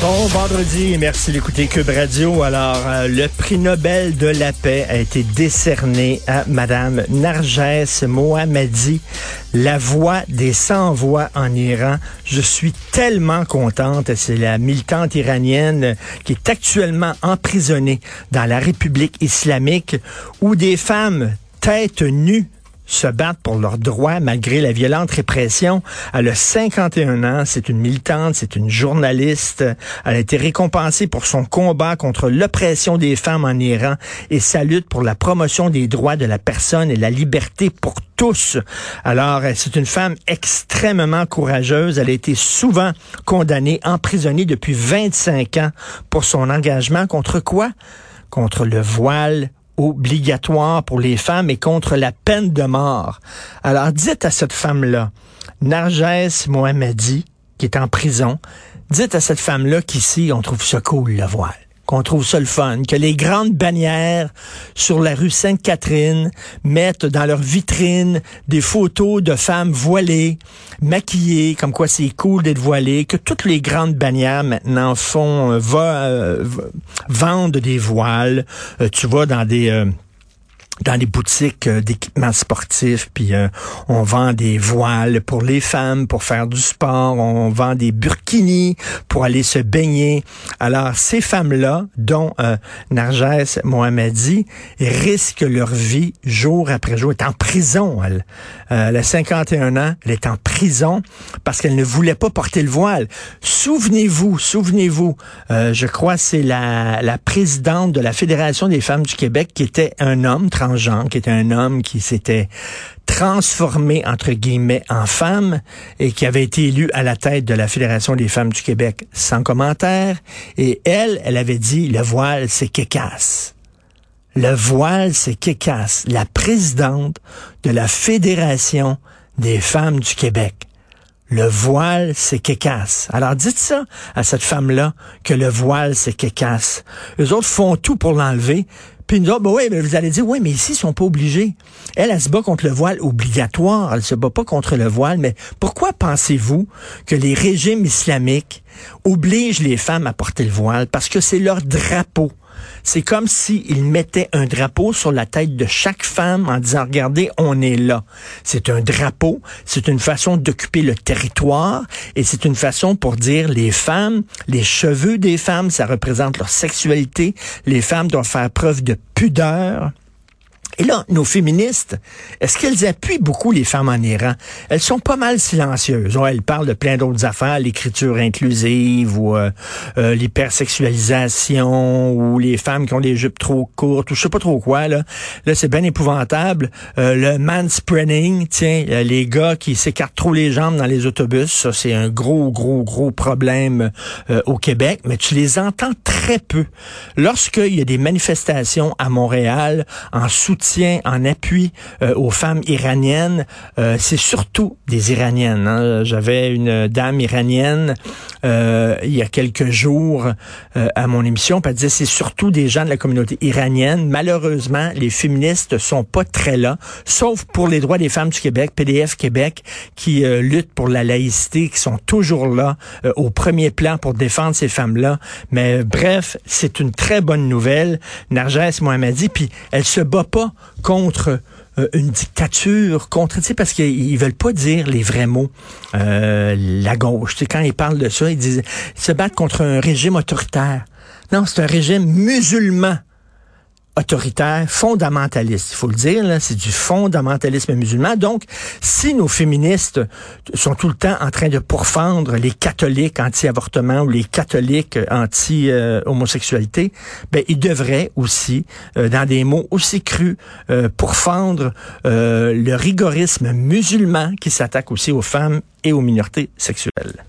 Bon vendredi merci d'écouter Cube Radio. Alors, euh, le prix Nobel de la paix a été décerné à Madame Narges Mohammadi, la voix des sans-voix en Iran. Je suis tellement contente. C'est la militante iranienne qui est actuellement emprisonnée dans la République islamique où des femmes tête nue se battent pour leurs droits malgré la violente répression. Elle a 51 ans, c'est une militante, c'est une journaliste. Elle a été récompensée pour son combat contre l'oppression des femmes en Iran et sa lutte pour la promotion des droits de la personne et la liberté pour tous. Alors, c'est une femme extrêmement courageuse. Elle a été souvent condamnée, emprisonnée depuis 25 ans pour son engagement contre quoi? Contre le voile obligatoire pour les femmes et contre la peine de mort. Alors dites à cette femme-là, Narges Mohammadi, qui est en prison, dites à cette femme-là qu'ici, on trouve ça cool, le voile qu'on trouve ça le fun, que les grandes bannières sur la rue Sainte-Catherine mettent dans leur vitrine des photos de femmes voilées, maquillées, comme quoi c'est cool d'être voilée, que toutes les grandes bannières maintenant font euh, va, euh, vendent des voiles. Euh, tu vois dans des dans les boutiques euh, d'équipements sportifs, puis euh, on vend des voiles pour les femmes pour faire du sport, on vend des burkinis pour aller se baigner. Alors ces femmes-là, dont euh, Narges risquent leur vie jour après jour. Elle est en prison, elle. elle a 51 ans, elle est en prison parce qu'elle ne voulait pas porter le voile. Souvenez-vous, souvenez-vous, je crois c'est la, la présidente de la Fédération des femmes du Québec qui était un homme, Jean, qui était un homme qui s'était transformé, entre guillemets, en femme et qui avait été élu à la tête de la Fédération des femmes du Québec sans commentaire. Et elle, elle avait dit, le voile, c'est qu'écasse. Le voile, c'est qu'écasse. La présidente de la Fédération des femmes du Québec. Le voile, c'est qu'écasse. Alors dites ça à cette femme-là, que le voile, c'est qu'écasse. Eux autres font tout pour l'enlever, puis nous autres, ben oui, mais vous allez dire, oui, mais ici, ils sont pas obligés. Elle, elle se bat contre le voile obligatoire. Elle se bat pas contre le voile. Mais pourquoi pensez-vous que les régimes islamiques obligent les femmes à porter le voile? Parce que c'est leur drapeau. C'est comme s'ils mettaient un drapeau sur la tête de chaque femme en disant, regardez, on est là. C'est un drapeau, c'est une façon d'occuper le territoire et c'est une façon pour dire les femmes, les cheveux des femmes, ça représente leur sexualité. Les femmes doivent faire preuve de pudeur. Et là, nos féministes, est-ce qu'elles appuient beaucoup les femmes en Iran? Elles sont pas mal silencieuses. elles parlent de plein d'autres affaires, l'écriture inclusive ou euh, euh, l'hypersexualisation ou les femmes qui ont des jupes trop courtes ou je sais pas trop quoi. Là, là c'est bien épouvantable. Euh, le manspreading, tiens, les gars qui s'écartent trop les jambes dans les autobus, ça c'est un gros, gros, gros problème au Québec, mais tu les entends très peu. Lorsqu'il y a des manifestations à Montréal en soutien en appui euh, aux femmes iraniennes, euh, c'est surtout des Iraniennes. Hein. J'avais une dame iranienne euh, il y a quelques jours à mon émission, puis elle disait c'est surtout des gens de la communauté iranienne. Malheureusement, les féministes sont pas très là, sauf pour les droits des femmes du Québec, PDF Québec, qui luttent pour la laïcité, qui sont toujours là au premier plan pour défendre ces femmes-là. Mais bref, c'est une très bonne nouvelle. Narges Mohammadi, puis elle se bat pas contre euh, une dictature, contre, tu sais, parce qu'ils veulent pas dire les vrais mots. Euh, la gauche, tu quand ils parlent de ça, ils disent ils se battent contre un régime autoritaire. Non, c'est un régime musulman autoritaire, fondamentaliste. Il faut le dire, c'est du fondamentalisme musulman. Donc, si nos féministes sont tout le temps en train de pourfendre les catholiques anti-avortement ou les catholiques anti-homosexualité, ben, ils devraient aussi, euh, dans des mots aussi crus, euh, pourfendre euh, le rigorisme musulman qui s'attaque aussi aux femmes et aux minorités sexuelles.